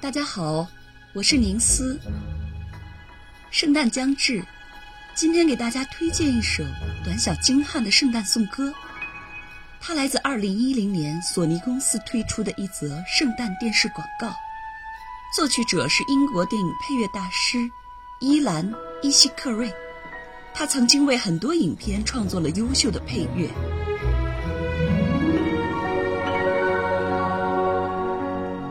大家好，我是宁思。圣诞将至，今天给大家推荐一首短小精悍的圣诞颂歌。它来自2010年索尼公司推出的一则圣诞电视广告，作曲者是英国电影配乐大师伊兰·伊西克瑞，他曾经为很多影片创作了优秀的配乐。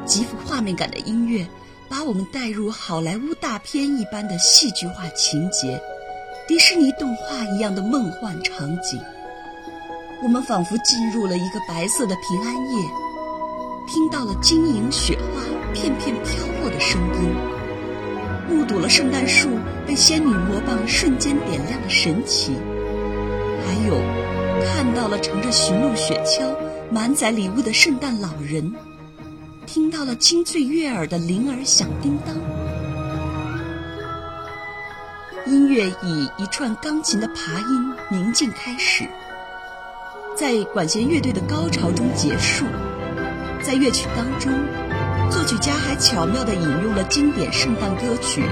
极富画面感的音乐，把我们带入好莱坞大片一般的戏剧化情节，迪士尼动画一样的梦幻场景。我们仿佛进入了一个白色的平安夜，听到了晶莹雪花片片飘落的声音，目睹了圣诞树被仙女魔棒瞬间点亮的神奇，还有看到了乘着驯鹿雪橇满载礼物的圣诞老人。听到了清脆悦耳的铃儿响叮当，音乐以一串钢琴的爬音宁静开始，在管弦乐队的高潮中结束。在乐曲当中，作曲家还巧妙地引用了经典圣诞歌曲《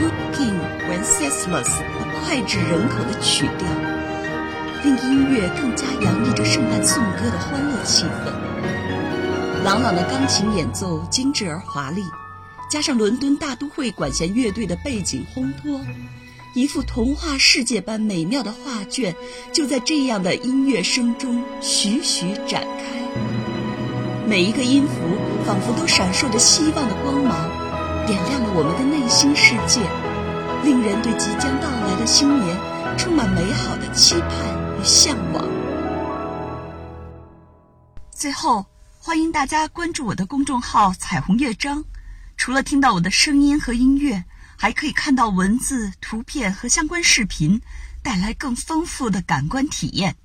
Good King Wenceslas》的脍炙人口的曲调，令音乐更加洋溢着圣诞颂歌的欢乐气氛。朗朗的钢琴演奏精致而华丽，加上伦敦大都会管弦乐队的背景烘托，一幅童话世界般美妙的画卷就在这样的音乐声中徐徐展开。每一个音符仿佛都闪烁着希望的光芒，点亮了我们的内心世界，令人对即将到来的新年充满美好的期盼与向往。最后。欢迎大家关注我的公众号“彩虹乐章”，除了听到我的声音和音乐，还可以看到文字、图片和相关视频，带来更丰富的感官体验。